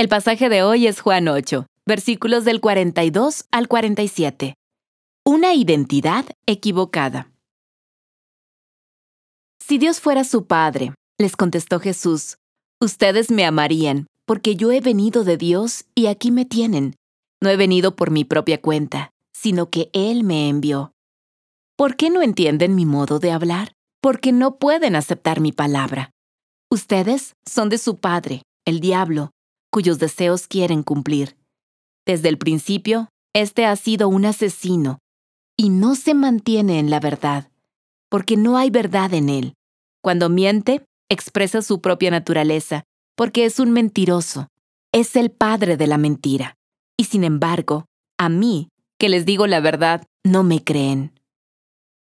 El pasaje de hoy es Juan 8, versículos del 42 al 47. Una identidad equivocada. Si Dios fuera su Padre, les contestó Jesús, ustedes me amarían, porque yo he venido de Dios y aquí me tienen. No he venido por mi propia cuenta, sino que Él me envió. ¿Por qué no entienden mi modo de hablar? Porque no pueden aceptar mi palabra. Ustedes son de su padre, el diablo, cuyos deseos quieren cumplir. Desde el principio, este ha sido un asesino y no se mantiene en la verdad, porque no hay verdad en él. Cuando miente, expresa su propia naturaleza, porque es un mentiroso. Es el padre de la mentira. Y sin embargo, a mí, que les digo la verdad, no me creen.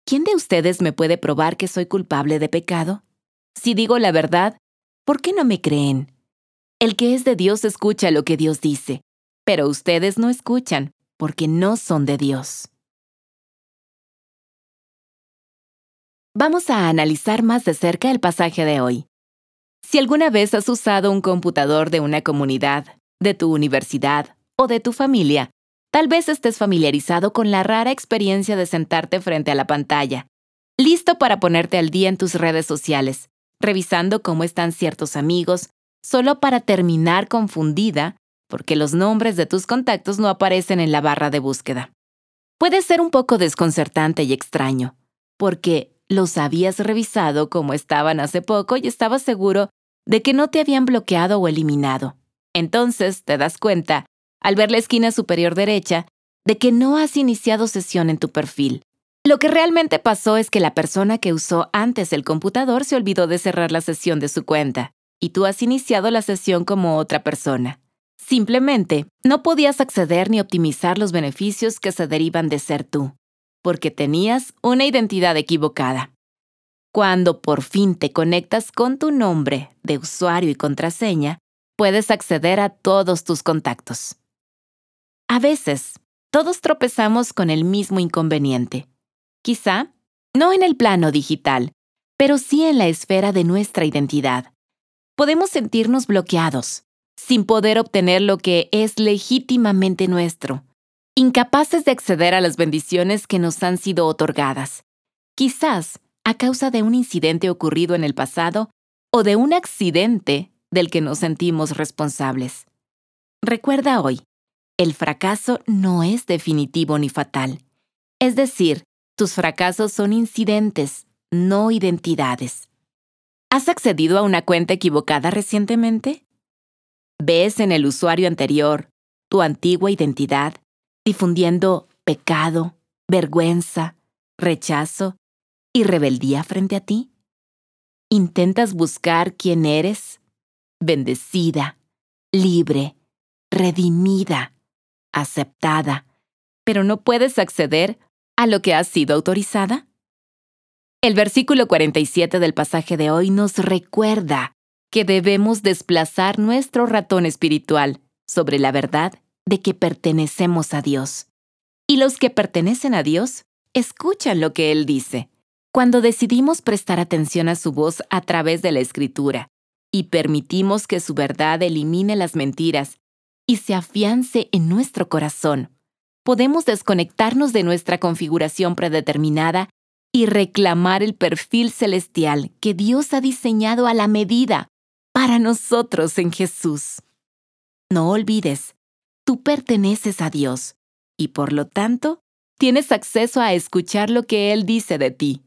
¿Quién de ustedes me puede probar que soy culpable de pecado? Si digo la verdad, ¿por qué no me creen? El que es de Dios escucha lo que Dios dice, pero ustedes no escuchan porque no son de Dios. Vamos a analizar más de cerca el pasaje de hoy. Si alguna vez has usado un computador de una comunidad, de tu universidad o de tu familia, tal vez estés familiarizado con la rara experiencia de sentarte frente a la pantalla, listo para ponerte al día en tus redes sociales, revisando cómo están ciertos amigos, solo para terminar confundida porque los nombres de tus contactos no aparecen en la barra de búsqueda. Puede ser un poco desconcertante y extraño, porque los habías revisado como estaban hace poco y estabas seguro de que no te habían bloqueado o eliminado. Entonces te das cuenta, al ver la esquina superior derecha, de que no has iniciado sesión en tu perfil. Lo que realmente pasó es que la persona que usó antes el computador se olvidó de cerrar la sesión de su cuenta, y tú has iniciado la sesión como otra persona. Simplemente, no podías acceder ni optimizar los beneficios que se derivan de ser tú, porque tenías una identidad equivocada. Cuando por fin te conectas con tu nombre de usuario y contraseña, puedes acceder a todos tus contactos. A veces, todos tropezamos con el mismo inconveniente. Quizá, no en el plano digital, pero sí en la esfera de nuestra identidad. Podemos sentirnos bloqueados, sin poder obtener lo que es legítimamente nuestro, incapaces de acceder a las bendiciones que nos han sido otorgadas, quizás a causa de un incidente ocurrido en el pasado o de un accidente del que nos sentimos responsables. Recuerda hoy, el fracaso no es definitivo ni fatal. Es decir, tus fracasos son incidentes, no identidades. ¿Has accedido a una cuenta equivocada recientemente? ves en el usuario anterior tu antigua identidad, difundiendo pecado, vergüenza, rechazo y rebeldía frente a ti? ¿Intentas buscar quién eres? Bendecida, libre, redimida, aceptada, pero no puedes acceder a lo que has sido autorizada? El versículo 47 del pasaje de hoy nos recuerda que debemos desplazar nuestro ratón espiritual sobre la verdad de que pertenecemos a Dios. Y los que pertenecen a Dios escuchan lo que Él dice. Cuando decidimos prestar atención a su voz a través de la escritura y permitimos que su verdad elimine las mentiras y se afiance en nuestro corazón, podemos desconectarnos de nuestra configuración predeterminada y reclamar el perfil celestial que Dios ha diseñado a la medida para nosotros en Jesús. No olvides, tú perteneces a Dios y por lo tanto tienes acceso a escuchar lo que Él dice de ti.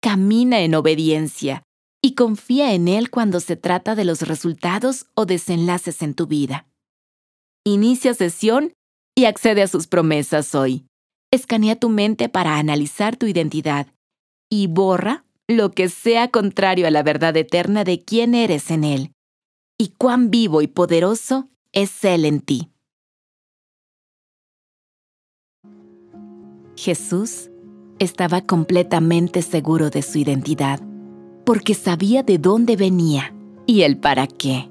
Camina en obediencia y confía en Él cuando se trata de los resultados o desenlaces en tu vida. Inicia sesión y accede a sus promesas hoy. Escanea tu mente para analizar tu identidad y borra lo que sea contrario a la verdad eterna de quién eres en Él y cuán vivo y poderoso es Él en ti. Jesús estaba completamente seguro de su identidad, porque sabía de dónde venía y el para qué.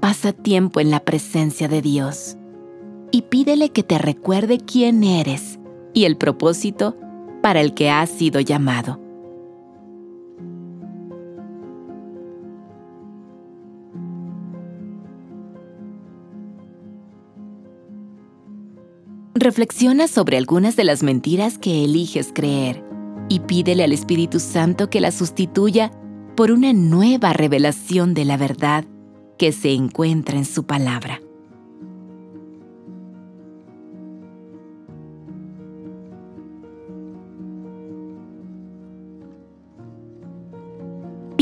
Pasa tiempo en la presencia de Dios y pídele que te recuerde quién eres y el propósito para el que has sido llamado. Reflexiona sobre algunas de las mentiras que eliges creer y pídele al Espíritu Santo que las sustituya por una nueva revelación de la verdad que se encuentra en su palabra.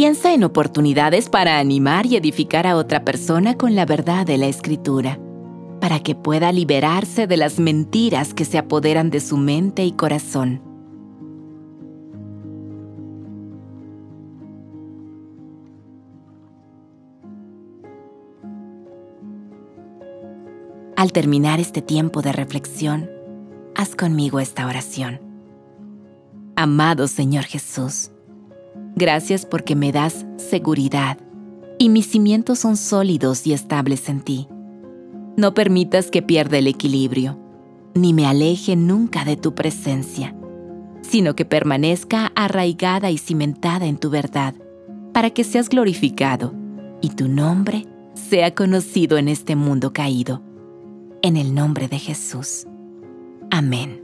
Piensa en oportunidades para animar y edificar a otra persona con la verdad de la Escritura, para que pueda liberarse de las mentiras que se apoderan de su mente y corazón. Al terminar este tiempo de reflexión, haz conmigo esta oración. Amado Señor Jesús, Gracias porque me das seguridad y mis cimientos son sólidos y estables en ti. No permitas que pierda el equilibrio, ni me aleje nunca de tu presencia, sino que permanezca arraigada y cimentada en tu verdad, para que seas glorificado y tu nombre sea conocido en este mundo caído. En el nombre de Jesús. Amén.